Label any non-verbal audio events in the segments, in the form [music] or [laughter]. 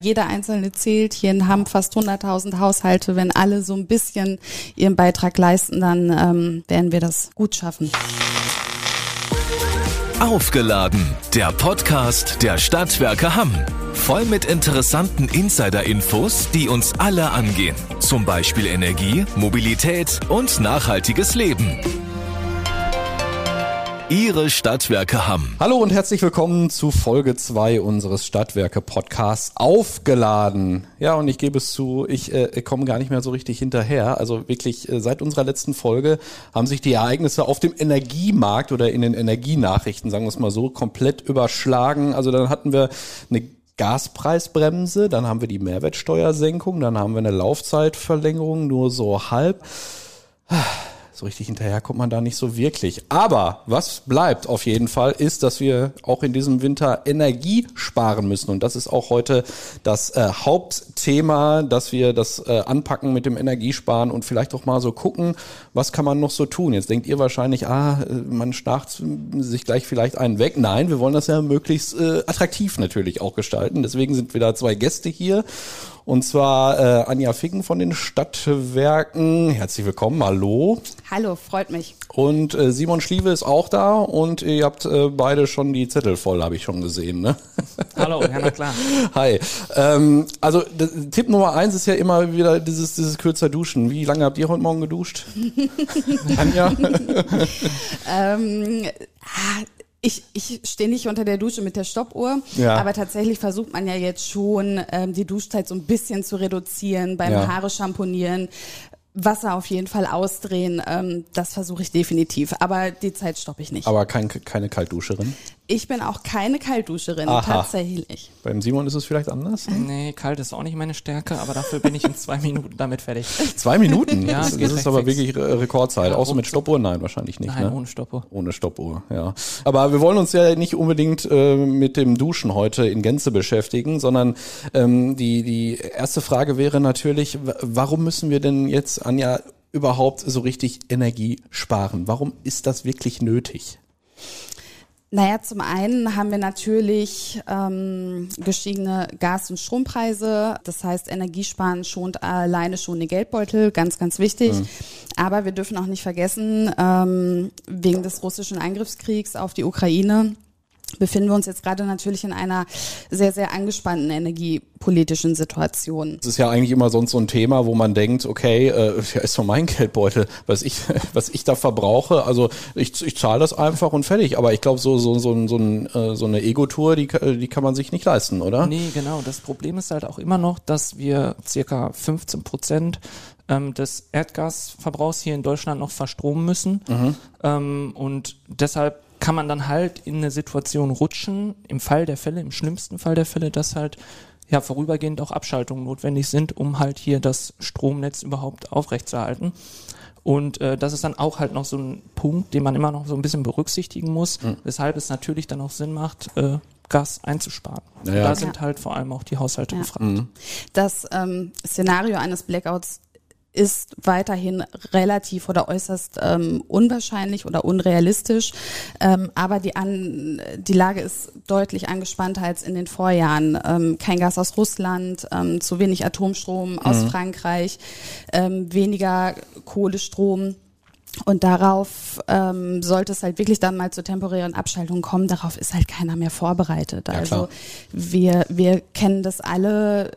Jeder einzelne zählt. Hier in Hamm fast 100.000 Haushalte. Wenn alle so ein bisschen ihren Beitrag leisten, dann ähm, werden wir das gut schaffen. Aufgeladen, der Podcast der Stadtwerke Hamm. Voll mit interessanten Insider-Infos, die uns alle angehen. Zum Beispiel Energie, Mobilität und nachhaltiges Leben. Ihre Stadtwerke Hamm. Hallo und herzlich willkommen zu Folge 2 unseres Stadtwerke Podcasts Aufgeladen. Ja, und ich gebe es zu, ich äh, komme gar nicht mehr so richtig hinterher. Also wirklich äh, seit unserer letzten Folge haben sich die Ereignisse auf dem Energiemarkt oder in den Energienachrichten, sagen wir es mal so, komplett überschlagen. Also dann hatten wir eine Gaspreisbremse, dann haben wir die Mehrwertsteuersenkung, dann haben wir eine Laufzeitverlängerung, nur so halb so richtig hinterher kommt man da nicht so wirklich. Aber was bleibt auf jeden Fall, ist, dass wir auch in diesem Winter Energie sparen müssen. Und das ist auch heute das äh, Hauptthema, dass wir das äh, anpacken mit dem Energiesparen und vielleicht auch mal so gucken, was kann man noch so tun. Jetzt denkt ihr wahrscheinlich, ah, äh, man schnarcht sich gleich vielleicht einen weg. Nein, wir wollen das ja möglichst äh, attraktiv natürlich auch gestalten. Deswegen sind wieder zwei Gäste hier. Und zwar äh, Anja Ficken von den Stadtwerken. Herzlich willkommen, hallo. Hallo, freut mich. Und äh, Simon Schliewe ist auch da und ihr habt äh, beide schon die Zettel voll, habe ich schon gesehen. Ne? [laughs] Hallo, ja, na klar. Hi. Ähm, also Tipp Nummer eins ist ja immer wieder dieses, dieses kürzer Duschen. Wie lange habt ihr heute Morgen geduscht? [laughs] Anja? [laughs] ähm, ah, ich, ich stehe nicht unter der Dusche mit der Stoppuhr, ja. aber tatsächlich versucht man ja jetzt schon, ähm, die Duschzeit so ein bisschen zu reduzieren beim ja. Haare schamponieren. Wasser auf jeden Fall ausdrehen, ähm, das versuche ich definitiv. Aber die Zeit stoppe ich nicht. Aber kein, keine Kaltduscherin? Ich bin auch keine Kaltduscherin, Aha. tatsächlich. Beim Simon ist es vielleicht anders? Nee, kalt ist auch nicht meine Stärke, aber dafür bin ich in zwei [laughs] Minuten damit fertig. Zwei Minuten? ja, das, das ist aber fix. wirklich Rekordzeit. Ja, Außer mit Stoppuhr? Nein, wahrscheinlich nicht. Nein, ne? ohne Stoppuhr. Ohne Stoppuhr, ja. Aber wir wollen uns ja nicht unbedingt äh, mit dem Duschen heute in Gänze beschäftigen, sondern ähm, die, die erste Frage wäre natürlich, warum müssen wir denn jetzt, Anja, überhaupt so richtig Energie sparen? Warum ist das wirklich nötig? Naja, zum einen haben wir natürlich ähm, gestiegene Gas- und Strompreise. Das heißt, Energiesparen schont alleine schon den Geldbeutel, ganz, ganz wichtig. Mhm. Aber wir dürfen auch nicht vergessen, ähm, wegen des russischen Eingriffskriegs auf die Ukraine befinden wir uns jetzt gerade natürlich in einer sehr, sehr angespannten energiepolitischen Situation. Das ist ja eigentlich immer sonst so ein Thema, wo man denkt, okay, äh, ja, ist doch mein Geldbeutel, was ich, [laughs] was ich da verbrauche. Also ich, ich zahle das einfach und fertig. Aber ich glaube, so, so, so, so, ein, äh, so eine Ego-Tour, die, die kann man sich nicht leisten, oder? Nee, genau. Das Problem ist halt auch immer noch, dass wir circa 15 Prozent ähm, des Erdgasverbrauchs hier in Deutschland noch verstromen müssen. Mhm. Ähm, und deshalb kann man dann halt in eine Situation rutschen, im Fall der Fälle, im schlimmsten Fall der Fälle, dass halt ja vorübergehend auch Abschaltungen notwendig sind, um halt hier das Stromnetz überhaupt aufrechtzuerhalten. Und äh, das ist dann auch halt noch so ein Punkt, den man immer noch so ein bisschen berücksichtigen muss, mhm. weshalb es natürlich dann auch Sinn macht, äh, Gas einzusparen. Naja. Da sind ja. halt vor allem auch die Haushalte ja. gefragt. Mhm. Das ähm, Szenario eines Blackouts ist weiterhin relativ oder äußerst ähm, unwahrscheinlich oder unrealistisch. Ähm, aber die, An die Lage ist deutlich angespannter als in den Vorjahren. Ähm, kein Gas aus Russland, ähm, zu wenig Atomstrom aus mhm. Frankreich, ähm, weniger Kohlestrom. Und darauf ähm, sollte es halt wirklich dann mal zur temporären Abschaltung kommen. Darauf ist halt keiner mehr vorbereitet. Ja, also wir, wir kennen das alle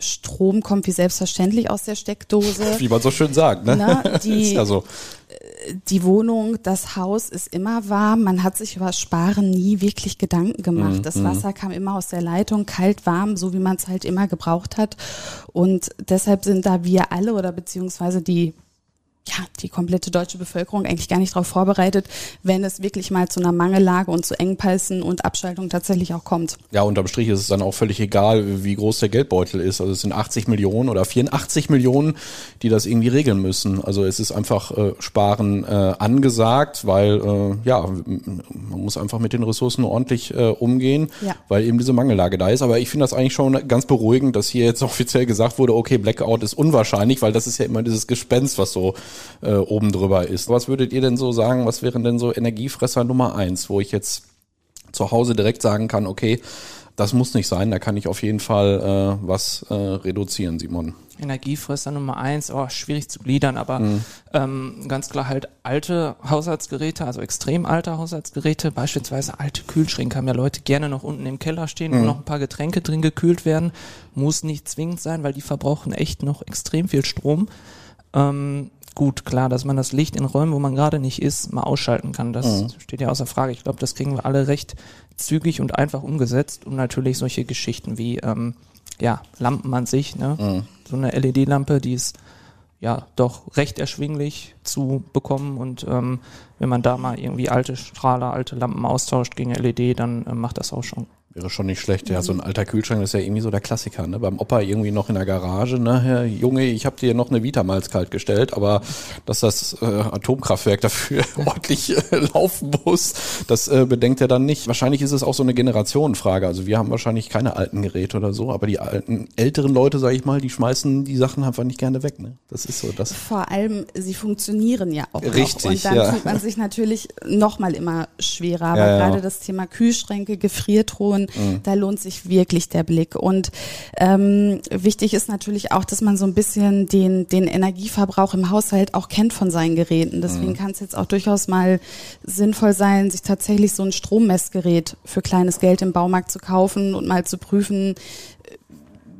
Strom kommt wie selbstverständlich aus der Steckdose. Wie man so schön sagt, ne? Na, die, [laughs] ja so. die Wohnung, das Haus ist immer warm. Man hat sich über Sparen nie wirklich Gedanken gemacht. Mhm. Das mhm. Wasser kam immer aus der Leitung, kalt, warm, so wie man es halt immer gebraucht hat. Und deshalb sind da wir alle oder beziehungsweise die ja, die komplette deutsche Bevölkerung eigentlich gar nicht darauf vorbereitet, wenn es wirklich mal zu einer Mangellage und zu Engpässen und Abschaltung tatsächlich auch kommt. Ja, unterm Strich ist es dann auch völlig egal, wie groß der Geldbeutel ist. Also es sind 80 Millionen oder 84 Millionen, die das irgendwie regeln müssen. Also es ist einfach äh, Sparen äh, angesagt, weil äh, ja, man muss einfach mit den Ressourcen ordentlich äh, umgehen, ja. weil eben diese Mangellage da ist. Aber ich finde das eigentlich schon ganz beruhigend, dass hier jetzt [laughs] offiziell gesagt wurde, okay, Blackout ist unwahrscheinlich, weil das ist ja immer dieses Gespenst, was so äh, oben drüber ist. Was würdet ihr denn so sagen, was wären denn so Energiefresser Nummer eins, wo ich jetzt zu Hause direkt sagen kann, okay, Das muss nicht sein, da kann ich auf jeden Fall äh, was äh, reduzieren, Simon. Energiefresser Nummer eins, oh, schwierig zu gliedern, aber mhm. ähm, ganz klar halt alte Haushaltsgeräte, also extrem alte Haushaltsgeräte, beispielsweise alte Kühlschränke haben ja Leute gerne noch unten im Keller stehen, mhm. wo noch ein paar Getränke drin gekühlt werden. Muss nicht zwingend sein, weil die verbrauchen echt noch extrem viel Strom. Ähm, gut, klar, dass man das Licht in Räumen, wo man gerade nicht ist, mal ausschalten kann. Das mhm. steht ja außer Frage. Ich glaube, das kriegen wir alle recht zügig und einfach umgesetzt. Und natürlich solche Geschichten wie ähm, ja, Lampen an sich, ne? Mhm. So eine LED-Lampe, die ist ja doch recht erschwinglich zu bekommen und ähm, wenn man da mal irgendwie alte Strahler, alte Lampen austauscht gegen LED, dann äh, macht das auch schon Wäre schon nicht schlecht. Ja, so ein alter Kühlschrank ist ja irgendwie so der Klassiker. Ne? Beim Opa irgendwie noch in der Garage. Ne? Herr Junge, ich habe dir noch eine Vitamalz kalt gestellt, aber dass das äh, Atomkraftwerk dafür [laughs] ordentlich äh, laufen muss, das äh, bedenkt er dann nicht. Wahrscheinlich ist es auch so eine Generationenfrage. Also wir haben wahrscheinlich keine alten Geräte oder so, aber die alten, älteren Leute, sage ich mal, die schmeißen die Sachen einfach nicht gerne weg. Ne? Das ist so das. Vor allem, sie funktionieren ja auch Richtig, noch. Und dann ja. fühlt man sich natürlich noch mal immer schwerer. Aber ja, ja. gerade das Thema Kühlschränke, Gefriertruhen, mhm. da lohnt sich wirklich der Blick. Und ähm, wichtig ist natürlich auch, dass man so ein bisschen den, den Energieverbrauch im Haushalt auch kennt von seinen Geräten. Deswegen mhm. kann es jetzt auch durchaus mal sinnvoll sein, sich tatsächlich so ein Strommessgerät für kleines Geld im Baumarkt zu kaufen und mal zu prüfen,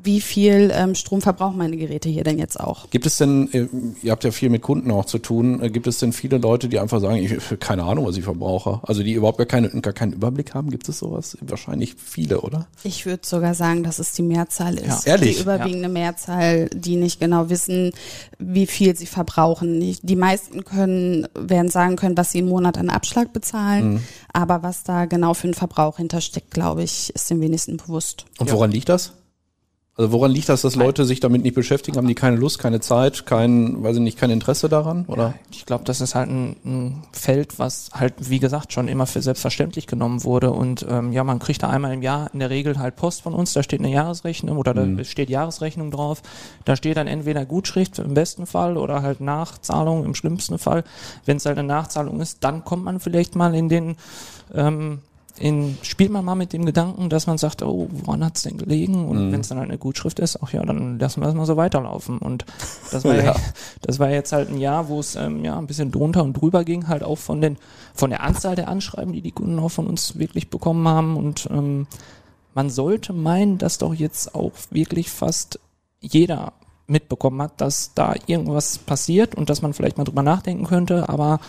wie viel ähm, Strom verbrauchen meine Geräte hier denn jetzt auch. Gibt es denn, äh, ihr habt ja viel mit Kunden auch zu tun, äh, gibt es denn viele Leute, die einfach sagen, ich [laughs] keine Ahnung, was ich verbrauche? Also die überhaupt gar, keine, gar keinen Überblick haben? Gibt es sowas? Wahrscheinlich viele, oder? Ich würde sogar sagen, dass es die Mehrzahl ist. Ja. Ehrlich? Die überwiegende ja. Mehrzahl, die nicht genau wissen, wie viel sie verbrauchen. Die meisten können, werden sagen können, was sie im Monat an Abschlag bezahlen, mhm. aber was da genau für einen Verbrauch hintersteckt, glaube ich, ist den wenigsten bewusst. Und woran ja. liegt das? Also woran liegt das, dass Leute sich damit nicht beschäftigen? Haben die keine Lust, keine Zeit, kein, weiß ich nicht, kein Interesse daran? Oder? Ja, ich glaube, das ist halt ein, ein, Feld, was halt, wie gesagt, schon immer für selbstverständlich genommen wurde. Und ähm, ja, man kriegt da einmal im Jahr in der Regel halt Post von uns, da steht eine Jahresrechnung oder mhm. da steht Jahresrechnung drauf. Da steht dann entweder Gutschrift im besten Fall oder halt Nachzahlung im schlimmsten Fall. Wenn es halt eine Nachzahlung ist, dann kommt man vielleicht mal in den ähm, in, spielt man mal mit dem Gedanken, dass man sagt, oh, woran hat's denn gelegen? Und mhm. wenn es dann halt eine Gutschrift ist, ach ja, dann lassen wir das mal so weiterlaufen. Und das war, [laughs] ja. das war jetzt halt ein Jahr, wo es ähm, ja ein bisschen drunter und drüber ging, halt auch von den von der Anzahl der Anschreiben, die die Kunden auch von uns wirklich bekommen haben. Und ähm, man sollte meinen, dass doch jetzt auch wirklich fast jeder mitbekommen hat, dass da irgendwas passiert und dass man vielleicht mal drüber nachdenken könnte, aber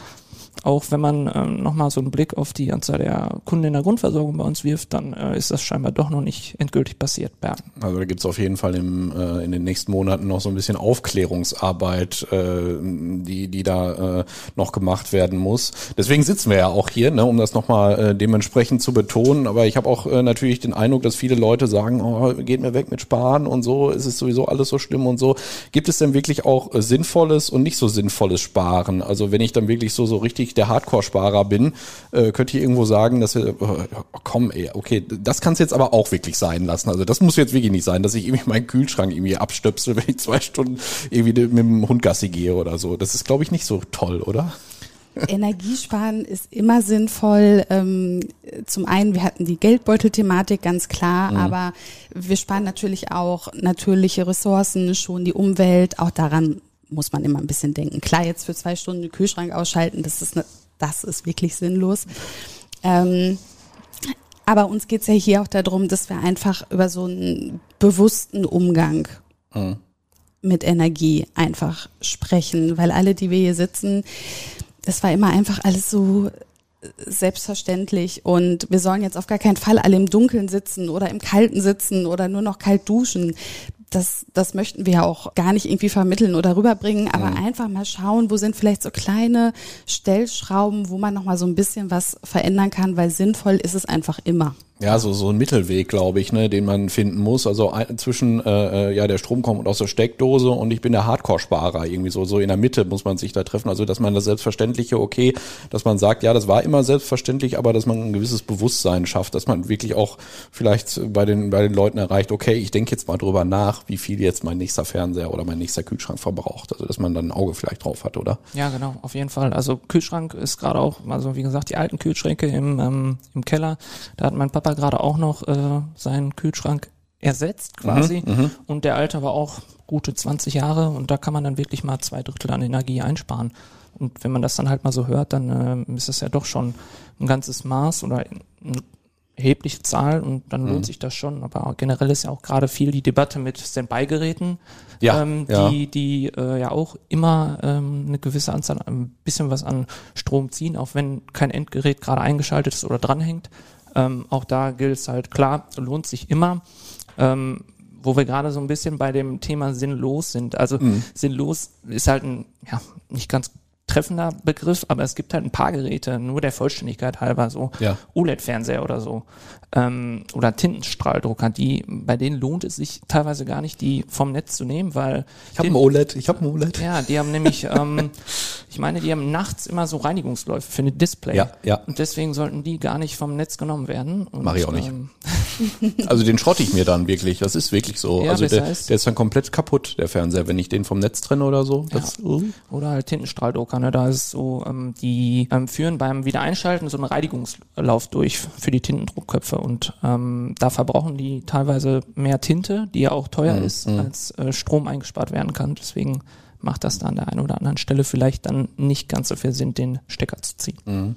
auch wenn man ähm, nochmal so einen Blick auf die Anzahl der Kunden in der Grundversorgung bei uns wirft, dann äh, ist das scheinbar doch noch nicht endgültig passiert, Bernd. Also da gibt's auf jeden Fall im, äh, in den nächsten Monaten noch so ein bisschen Aufklärungsarbeit, äh, die, die da äh, noch gemacht werden muss. Deswegen sitzen wir ja auch hier, ne, um das nochmal äh, dementsprechend zu betonen. Aber ich habe auch äh, natürlich den Eindruck, dass viele Leute sagen, oh, geht mir weg mit Sparen und so, ist es sowieso alles so schlimm und so. Gibt es denn wirklich auch äh, sinnvolles und nicht so sinnvolles Sparen? Also wenn ich dann wirklich so, so richtig der Hardcore-Sparer bin, äh, könnt ihr irgendwo sagen, dass wir, oh, komm, ey, okay, das kann es jetzt aber auch wirklich sein lassen. Also das muss jetzt wirklich nicht sein, dass ich irgendwie meinen Kühlschrank irgendwie abstöpsel, [laughs] wenn ich zwei Stunden irgendwie mit dem Hund Gassi gehe oder so. Das ist, glaube ich, nicht so toll, oder? Energiesparen ist immer sinnvoll. Ähm, zum einen, wir hatten die Geldbeutelthematik ganz klar, mhm. aber wir sparen natürlich auch natürliche Ressourcen, schon die Umwelt. Auch daran muss man immer ein bisschen denken. Klar, jetzt für zwei Stunden den Kühlschrank ausschalten, das ist, ne, das ist wirklich sinnlos. Ähm, aber uns geht's ja hier auch darum, dass wir einfach über so einen bewussten Umgang mhm. mit Energie einfach sprechen, weil alle, die wir hier sitzen, das war immer einfach alles so selbstverständlich und wir sollen jetzt auf gar keinen Fall alle im Dunkeln sitzen oder im Kalten sitzen oder nur noch kalt duschen das, das möchten wir ja auch gar nicht irgendwie vermitteln oder rüberbringen, aber mhm. einfach mal schauen, wo sind vielleicht so kleine Stellschrauben, wo man nochmal so ein bisschen was verändern kann, weil sinnvoll ist es einfach immer. Ja, so, so ein Mittelweg, glaube ich, ne, den man finden muss. Also zwischen, äh, äh, ja, der Strom kommt aus der Steckdose und ich bin der Hardcore-Sparer. Irgendwie so, so in der Mitte muss man sich da treffen. Also, dass man das Selbstverständliche, okay, dass man sagt, ja, das war immer selbstverständlich, aber dass man ein gewisses Bewusstsein schafft, dass man wirklich auch vielleicht bei den, bei den Leuten erreicht, okay, ich denke jetzt mal drüber nach, wie viel jetzt mein nächster Fernseher oder mein nächster Kühlschrank verbraucht. Also, dass man dann ein Auge vielleicht drauf hat, oder? Ja, genau, auf jeden Fall. Also, Kühlschrank ist gerade auch, also, wie gesagt, die alten Kühlschränke im, ähm, im Keller, da hat mein Papa Vater gerade auch noch äh, seinen Kühlschrank ersetzt quasi Mhm, und der alte war auch gute 20 Jahre und da kann man dann wirklich mal zwei Drittel an Energie einsparen. Und wenn man das dann halt mal so hört, dann äh, ist das ja doch schon ein ganzes Maß oder eine erhebliche Zahl und dann Mhm. lohnt sich das schon. Aber generell ist ja auch gerade viel die Debatte mit Standby-Geräten, Ja, ähm, ja. die, die äh, ja auch immer ähm, eine gewisse Anzahl, ein bisschen was an Strom ziehen, auch wenn kein Endgerät gerade eingeschaltet ist oder dranhängt. Ähm, auch da gilt es halt klar, lohnt sich immer. Ähm, wo wir gerade so ein bisschen bei dem Thema sinnlos sind. Also Mhm. sinnlos ist halt ein, ja, nicht ganz treffender Begriff, aber es gibt halt ein paar Geräte, nur der Vollständigkeit halber, so Ja. OLED-Fernseher oder so ähm, oder Tintenstrahldrucker, die bei denen lohnt es sich teilweise gar nicht, die vom Netz zu nehmen, weil Ich habe ein OLED, ich habe ein OLED. ja, die haben nämlich, ähm, ich meine, die haben nachts immer so Reinigungsläufe für ein Display. Ja, ja. Und deswegen sollten die gar nicht vom Netz genommen werden. Und, Mach ich auch nicht. Ähm, [laughs] Also den schrotte ich mir dann wirklich. Das ist wirklich so. Ja, also der, ist- der ist dann komplett kaputt, der Fernseher, wenn ich den vom Netz trenne oder so. Das, uh. Oder halt Tintenstrahldrucker, ne? Da ist so, ähm, die ähm, führen beim Wiedereinschalten so einen Reinigungslauf durch für die Tintendruckköpfe und ähm, da verbrauchen die teilweise mehr Tinte, die ja auch teuer Mhm, ist, als äh, Strom eingespart werden kann. Deswegen macht das da an der einen oder anderen Stelle vielleicht dann nicht ganz so viel Sinn, den Stecker zu ziehen. Mhm.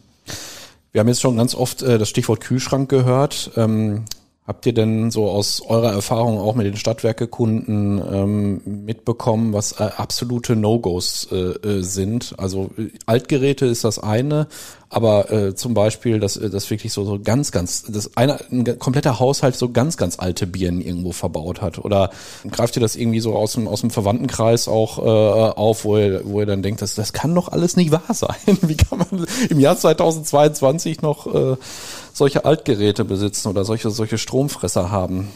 Wir haben jetzt schon ganz oft äh, das Stichwort Kühlschrank gehört. Ähm, habt ihr denn so aus eurer Erfahrung auch mit den Stadtwerkekunden ähm, mitbekommen, was äh, absolute No-Gos äh, äh, sind? Also äh, Altgeräte ist das eine, aber äh, zum Beispiel, dass äh, das wirklich so, so ganz, ganz, dass einer, ein kompletter Haushalt so ganz, ganz alte Birnen irgendwo verbaut hat. Oder greift ihr das irgendwie so aus dem, aus dem Verwandtenkreis auch äh, auf, wo ihr, wo ihr dann denkt, das, das kann doch alles nicht wahr sein. [laughs] Wie kann man im Jahr 2022 noch äh, solche Altgeräte besitzen oder solche, solche Stromfresser haben?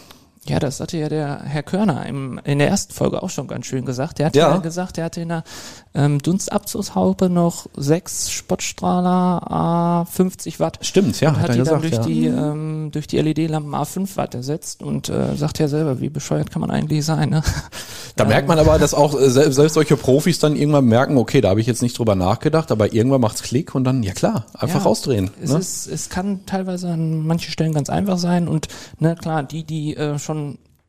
Ja, das hatte ja der Herr Körner im, in der ersten Folge auch schon ganz schön gesagt. Der hat ja, Ja. gesagt, er hatte in der ähm, Dunstabzugshaube noch sechs Spottstrahler A 50 Watt. Stimmt, ja, hat hat er die dann gesagt, durch ja. die ähm, durch die LED-Lampen A5 Watt ersetzt und äh, sagt ja selber, wie bescheuert kann man eigentlich sein, ne? [laughs] Da merkt man aber, dass auch äh, selbst, selbst solche Profis dann irgendwann merken, okay, da habe ich jetzt nicht drüber nachgedacht, aber irgendwann macht's Klick und dann, ja klar, einfach Ja, rausdrehen. Es, Ne? ist, es kann teilweise an manchen Stellen ganz einfach sein und ne, klar, die, die äh, schon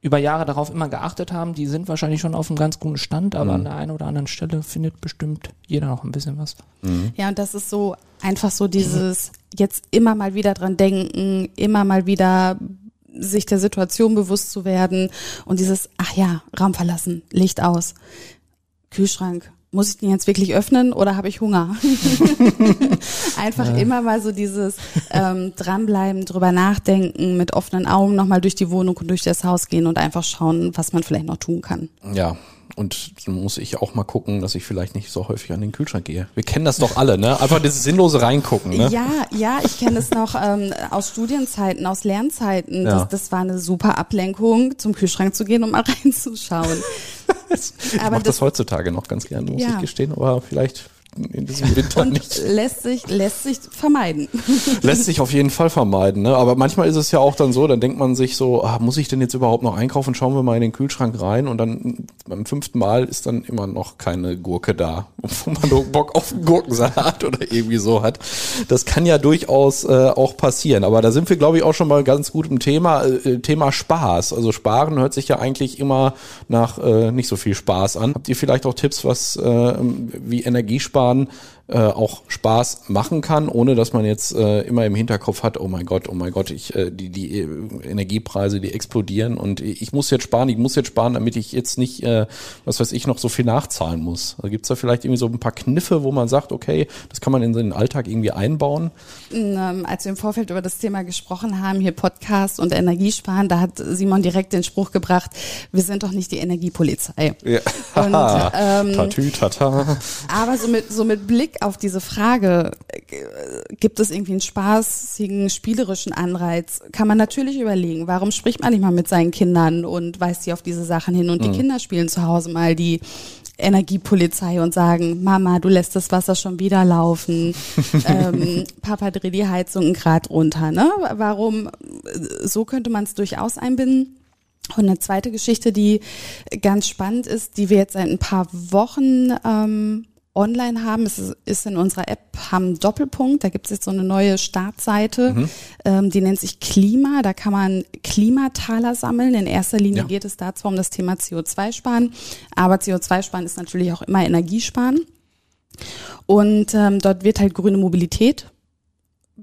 über Jahre darauf immer geachtet haben, die sind wahrscheinlich schon auf einem ganz guten Stand, aber Mhm. an der einen oder anderen Stelle findet bestimmt jeder noch ein bisschen was. Ja, und das ist so einfach so dieses jetzt immer mal wieder dran denken, immer mal wieder sich der Situation bewusst zu werden und dieses, ach ja, Raum verlassen, Licht aus, Kühlschrank. Muss ich den jetzt wirklich öffnen oder habe ich Hunger? [laughs] Einfach immer mal so dieses ähm, dranbleiben, drüber nachdenken, mit offenen Augen nochmal durch die Wohnung und durch das Haus gehen und einfach schauen, was man vielleicht noch tun kann. Ja. Und dann muss ich auch mal gucken, dass ich vielleicht nicht so häufig an den Kühlschrank gehe. Wir kennen das doch alle, ne? Einfach dieses sinnlose Reingucken, ne? Ja, ja, ich kenne es noch ähm, aus Studienzeiten, aus Lernzeiten. Ja. Das, das war eine super Ablenkung, zum Kühlschrank zu gehen, um mal [laughs] reinzuschauen. [laughs] ich mache das das- heutzutage noch ganz gerne, muss Ja. ich gestehen, aber vielleicht in diesem [laughs] Winter Und nicht. lässt sich, lässt sich vermeiden. [laughs] Lässt sich auf jeden Fall vermeiden, ne? Aber manchmal ist es ja auch dann so, dann denkt man sich so, ah, muss ich denn jetzt überhaupt noch einkaufen? Schauen wir mal in den Kühlschrank rein und dann beim fünften Mal ist dann immer noch keine Gurke da, [laughs] wo man nur Bock auf einen Gurkensalat oder irgendwie so hat. Das kann ja durchaus äh, auch passieren. Aber da sind wir, glaube ich, auch schon mal ganz gut im Thema, äh, Thema Spaß. Also Sparen hört sich ja eigentlich immer nach äh, nicht so viel Spaß an. Habt ihr vielleicht auch Tipps, was äh, wie Energiesparen fahren äh, auch Spaß machen kann, ohne dass man jetzt äh, immer im Hinterkopf hat, oh mein Gott, oh mein Gott, ich, äh, die, die äh, Energiepreise, die explodieren und ich muss jetzt sparen, ich muss jetzt sparen, damit ich jetzt nicht, äh, was weiß ich, noch so viel nachzahlen muss. Also gibt's da vielleicht irgendwie so ein paar Kniffe, wo man sagt, okay, das kann man in den Alltag irgendwie einbauen? Ähm, als wir im Vorfeld über das Thema gesprochen haben, hier Podcast und Energiesparen, da hat Simon direkt den Spruch gebracht, wir sind doch nicht die Energiepolizei. Ja. Und, [laughs] ähm, Tatü, tata. Aber so mit, so mit Blick auf diese Frage, äh, gibt es irgendwie einen spaßigen, spielerischen Anreiz, kann man natürlich überlegen, warum spricht man nicht mal mit seinen Kindern und weist sie auf diese Sachen hin und die Kinder spielen zu Hause mal die Energiepolizei und sagen, Mama, du lässt das Wasser schon wieder laufen, [laughs] ähm, Papa dreh die Heizung einen Grad runter. Ne? Warum? So könnte man es durchaus einbinden. Und eine zweite Geschichte, die ganz spannend ist, die wir jetzt seit ein paar Wochen ähm, online haben. Es ist in unserer App haben Doppelpunkt. Da gibt es jetzt so eine neue Startseite, mhm. ähm, die nennt sich Klima. Da kann man Klimataler sammeln. In erster Linie ja. geht es dazu um das Thema CO2-Sparen. Aber CO2-Sparen ist natürlich auch immer Energiesparen. Und ähm, dort wird halt grüne Mobilität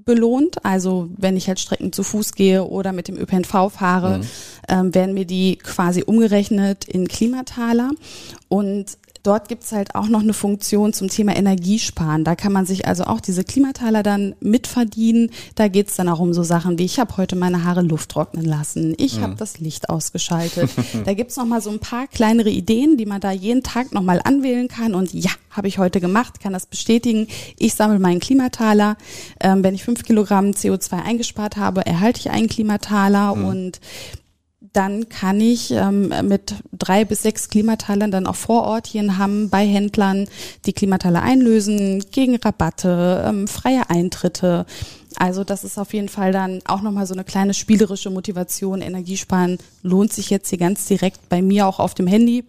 belohnt. Also wenn ich halt Strecken zu Fuß gehe oder mit dem ÖPNV fahre, mhm. ähm, werden mir die quasi umgerechnet in Klimataler. Und Dort gibt's halt auch noch eine Funktion zum Thema Energiesparen. Da kann man sich also auch diese Klimataler dann mitverdienen. Da geht's dann auch um so Sachen wie, ich habe heute meine Haare Luft trocknen lassen, ich mhm. habe das Licht ausgeschaltet. [laughs] da gibt's noch mal so ein paar kleinere Ideen, die man da jeden Tag noch mal anwählen kann. Und ja, habe ich heute gemacht, kann das bestätigen. Ich sammle meinen Klimataler. Ähm, wenn ich fünf Kilogramm CO2 eingespart habe, erhalte ich einen Klimataler mhm. und dann kann ich ähm, mit drei bis sechs Klimatalern dann auch vor Ort hier in Hamm bei Händlern die Klimataler einlösen, gegen Rabatte, ähm, freie Eintritte. Also das ist auf jeden Fall dann auch nochmal so eine kleine spielerische Motivation. Energiesparen lohnt sich jetzt hier ganz direkt bei mir auch auf dem Handy.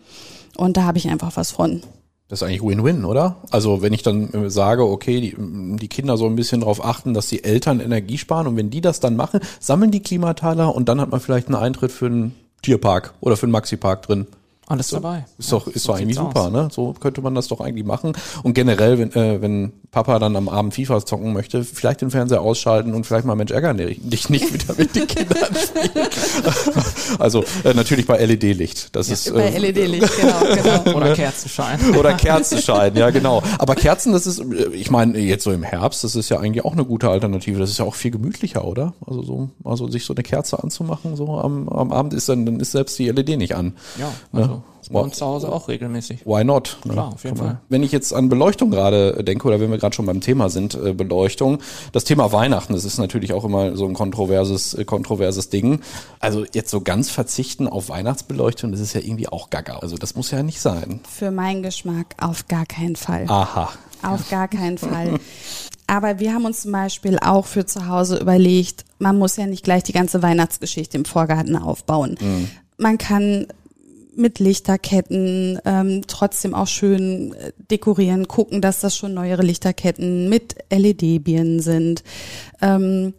Und da habe ich einfach was von. Das ist eigentlich Win-Win, oder? Also wenn ich dann äh, sage, okay, die, die Kinder so ein bisschen darauf achten, dass die Eltern Energie sparen und wenn die das dann machen, sammeln die Klimataler und dann hat man vielleicht einen Eintritt für einen Tierpark oder für einen Maxi-Park drin. Alles dabei. Ist doch, ist so doch eigentlich super, aus. ne? So könnte man das doch eigentlich machen. Und generell, wenn, äh, wenn Papa dann am Abend FIFA zocken möchte, vielleicht den Fernseher ausschalten und vielleicht mal Mensch ärgern dich nicht [laughs] wieder mit den Kindern spielen. [laughs] also äh, natürlich bei LED-Licht. Das ja, ist bei äh, LED-Licht, genau, [laughs] genau. Oder Kerzenschein. Oder Kerzenschein, ja genau. Aber Kerzen, das ist, äh, ich meine jetzt so im Herbst, das ist ja eigentlich auch eine gute Alternative. Das ist ja auch viel gemütlicher, oder? Also so, also sich so eine Kerze anzumachen so am, am Abend ist dann, dann ist selbst die LED nicht an. Ja. Ne? Bei uns zu Hause auch regelmäßig. Why not? Ne? Klar, auf jeden Fall. Wenn ich jetzt an Beleuchtung gerade denke, oder wenn wir gerade schon beim Thema sind, äh, Beleuchtung, das Thema Weihnachten, das ist natürlich auch immer so ein kontroverses, äh, kontroverses Ding. Also jetzt so ganz verzichten auf Weihnachtsbeleuchtung, das ist ja irgendwie auch gaga. Also das muss ja nicht sein. Für meinen Geschmack auf gar keinen Fall. Aha. Auf gar keinen Fall. [laughs] Aber wir haben uns zum Beispiel auch für zu Hause überlegt, man muss ja nicht gleich die ganze Weihnachtsgeschichte im Vorgarten aufbauen. Mhm. Man kann mit Lichterketten ähm, trotzdem auch schön äh, dekorieren, gucken, dass das schon neuere Lichterketten mit LED-Birnen sind. Ähm,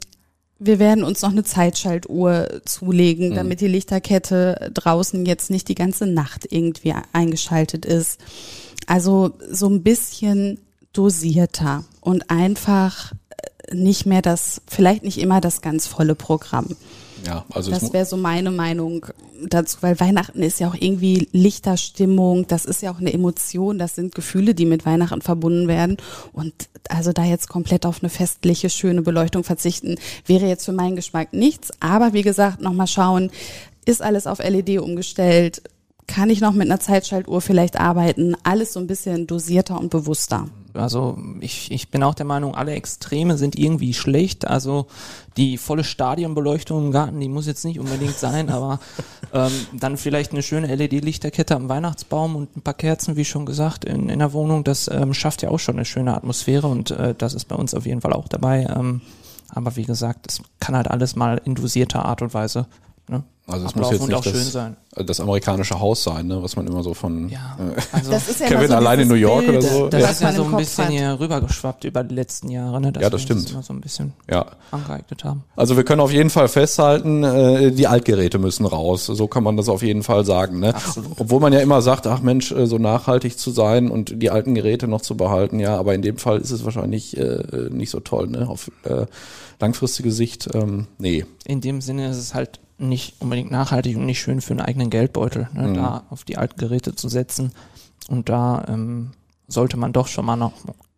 wir werden uns noch eine Zeitschaltuhr zulegen, mhm. damit die Lichterkette draußen jetzt nicht die ganze Nacht irgendwie eingeschaltet ist. Also so ein bisschen dosierter und einfach äh, nicht mehr das, vielleicht nicht immer das ganz volle Programm. Ja, also das wäre so meine Meinung dazu, weil Weihnachten ist ja auch irgendwie Lichterstimmung, das ist ja auch eine Emotion, das sind Gefühle, die mit Weihnachten verbunden werden. Und also da jetzt komplett auf eine festliche, schöne Beleuchtung verzichten, wäre jetzt für meinen Geschmack nichts. Aber wie gesagt, nochmal schauen, ist alles auf LED umgestellt? Kann ich noch mit einer Zeitschaltuhr vielleicht arbeiten? Alles so ein bisschen dosierter und bewusster. Also ich, ich bin auch der Meinung, alle Extreme sind irgendwie schlecht. Also die volle Stadionbeleuchtung im Garten, die muss jetzt nicht unbedingt sein, [laughs] aber ähm, dann vielleicht eine schöne LED-Lichterkette am Weihnachtsbaum und ein paar Kerzen, wie schon gesagt, in, in der Wohnung. Das ähm, schafft ja auch schon eine schöne Atmosphäre und äh, das ist bei uns auf jeden Fall auch dabei. Ähm, aber wie gesagt, es kann halt alles mal in dosierter Art und Weise Ne? Also es muss jetzt nicht das, das, amerikanische Haus sein, ne, was man immer so von ja, äh, also ja Kevin so allein in New York Bild, oder so. Das ja. ist ja so ein bisschen hat. hier rübergeschwappt über die letzten Jahre, ne, dass ja, das stimmt. Das immer so ein bisschen ja. angeeignet haben. Also wir können auf jeden Fall festhalten, äh, die Altgeräte müssen raus. So kann man das auf jeden Fall sagen. Ne? Absolut. Obwohl man ja immer sagt, ach Mensch, äh, so nachhaltig zu sein und die alten Geräte noch zu behalten, ja, aber in dem Fall ist es wahrscheinlich äh, nicht so toll, ne? Auf äh, langfristige Sicht, ähm, nee. In dem Sinne ist es halt nicht unbedingt nachhaltig und nicht schön für einen eigenen Geldbeutel, ne, mhm. da auf die alten Geräte zu setzen. Und da ähm, sollte man doch schon mal noch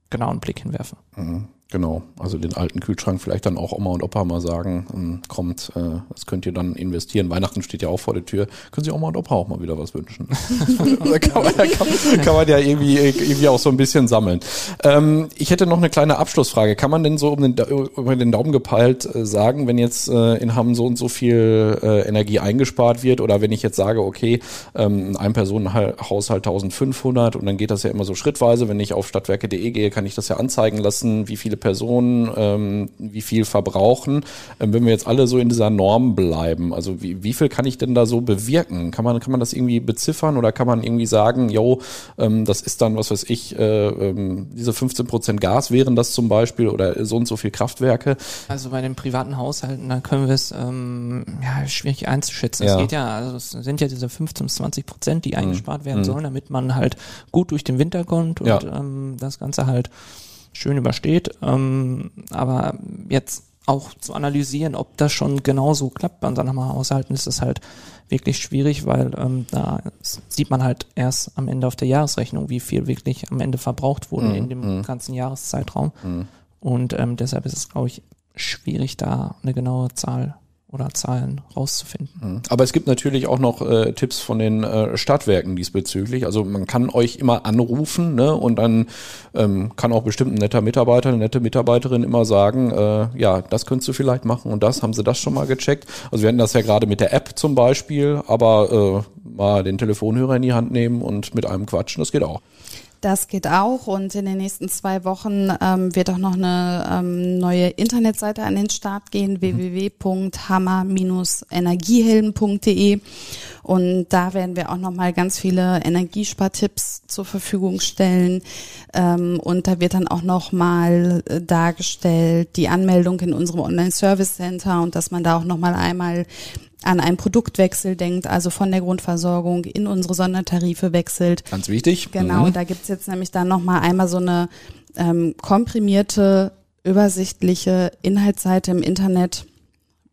genau einen Blick hinwerfen. Mhm. Genau, also den alten Kühlschrank vielleicht dann auch Oma und Opa mal sagen, ähm, kommt, äh, das könnt ihr dann investieren. Weihnachten steht ja auch vor der Tür. Können Sie Oma und Opa auch mal wieder was wünschen? [laughs] da kann man, kann, kann man ja irgendwie, irgendwie auch so ein bisschen sammeln. Ähm, ich hätte noch eine kleine Abschlussfrage. Kann man denn so um den, über den Daumen gepeilt äh, sagen, wenn jetzt äh, in Hamm so und so viel Energie eingespart wird oder wenn ich jetzt sage, okay, ähm, ein Personenhaushalt 1500 und dann geht das ja immer so schrittweise. Wenn ich auf stadtwerke.de gehe, kann ich das ja anzeigen lassen, wie viele Personen ähm, wie viel verbrauchen. Ähm, wenn wir jetzt alle so in dieser Norm bleiben, also wie, wie viel kann ich denn da so bewirken? Kann man, kann man das irgendwie beziffern oder kann man irgendwie sagen, yo, ähm, das ist dann, was weiß ich, äh, ähm, diese 15 Prozent Gas wären das zum Beispiel oder so und so viel Kraftwerke? Also bei den privaten Haushalten, da können wir es ähm, ja, schwierig einzuschätzen. Ja. Es geht ja, also es sind ja diese 15 bis 20 Prozent, die eingespart werden Mhm. sollen, damit man halt gut durch den Winter kommt und Ja. ähm, das Ganze halt schön übersteht. Ähm, aber jetzt auch zu analysieren, ob das schon genauso klappt bei unseren Haushalten, ist es halt wirklich schwierig, weil ähm, da sieht man halt erst am Ende auf der Jahresrechnung, wie viel wirklich am Ende verbraucht wurde Mhm. in dem ganzen Jahreszeitraum. Und ähm, deshalb ist es, glaube ich, schwierig, da eine genaue Zahl oder Zahlen rauszufinden. Aber es gibt natürlich auch noch äh, Tipps von den äh, Stadtwerken diesbezüglich. Also man kann euch immer anrufen ne? und dann ähm, kann auch bestimmt ein netter Mitarbeiter, eine nette Mitarbeiterin immer sagen, äh, ja, das könntest du vielleicht machen und das, haben sie das schon mal gecheckt. Also wir hatten das ja gerade mit der App zum Beispiel, aber äh, mal den Telefonhörer in die Hand nehmen und mit einem quatschen, das geht auch. Das geht auch und in den nächsten zwei Wochen ähm, wird auch noch eine ähm, neue Internetseite an den Start gehen, www.hammer-energiehelden.de und da werden wir auch noch mal ganz viele Energiespartipps zur Verfügung stellen ähm, und da wird dann auch noch mal äh, dargestellt die Anmeldung in unserem Online-Service Center und dass man da auch noch mal einmal an einen Produktwechsel denkt, also von der Grundversorgung in unsere Sondertarife wechselt. Ganz wichtig. Genau, Mhm. da gibt's jetzt nämlich dann nochmal einmal so eine ähm, komprimierte, übersichtliche Inhaltsseite im Internet,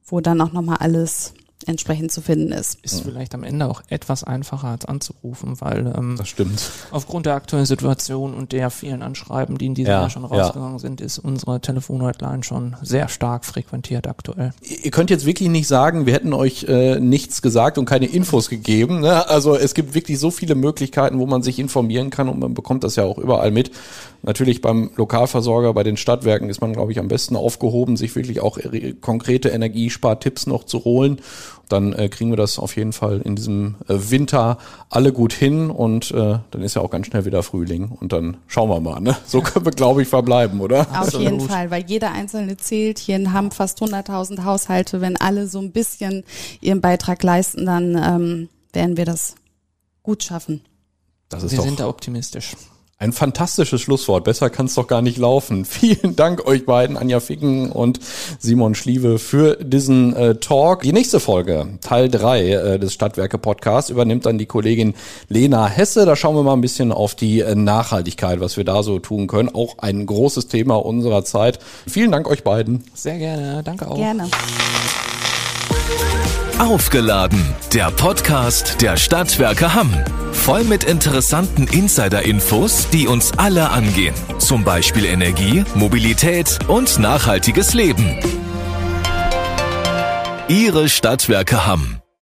wo dann auch nochmal alles entsprechend zu finden ist. Ist vielleicht am Ende auch etwas einfacher als anzurufen, weil ähm, Das stimmt. aufgrund der aktuellen Situation und der vielen Anschreiben, die in diesem Ja, Jahr schon ja. rausgegangen sind, ist unsere Telefonhotline schon sehr stark frequentiert aktuell. Ihr könnt jetzt wirklich nicht sagen, wir hätten euch äh, nichts gesagt und keine Infos gegeben. Ne? Also es gibt wirklich so viele Möglichkeiten, wo man sich informieren kann und man bekommt das ja auch überall mit. Natürlich beim Lokalversorger, bei den Stadtwerken ist man, glaube ich, am besten aufgehoben, sich wirklich auch re- konkrete Energiespartipps noch zu holen. Dann äh, kriegen wir das auf jeden Fall in diesem äh, Winter alle gut hin und äh, dann ist ja auch ganz schnell wieder Frühling und dann schauen wir mal. Ne? [laughs] So können wir, glaube ich, verbleiben, oder? Auf Absolut. jeden Fall, weil jeder einzelne zählt. Hier in Hamm fast 100.000 Haushalte. Wenn alle so ein bisschen ihren Beitrag leisten, dann ähm, werden wir das gut schaffen. Das ist Wir doch sind da optimistisch. Ein fantastisches Schlusswort. Besser kann es doch gar nicht laufen. [laughs] Vielen Dank euch beiden, Anja Ficken und Simon Schliewe, für diesen äh, Talk. Die nächste Folge, Teil drei äh, des Stadtwerke Podcasts, übernimmt dann die Kollegin Lena Hesse. Da schauen wir mal ein bisschen auf die äh, Nachhaltigkeit, was wir da so tun können. Auch ein großes Thema unserer Zeit. Vielen Dank euch beiden. Sehr gerne, danke auch. Gerne. Aufgeladen, der Podcast der Stadtwerke Hamm. Voll mit interessanten Insider-Infos, die uns alle angehen. Zum Beispiel Energie, Mobilität und nachhaltiges Leben. Ihre Stadtwerke Hamm.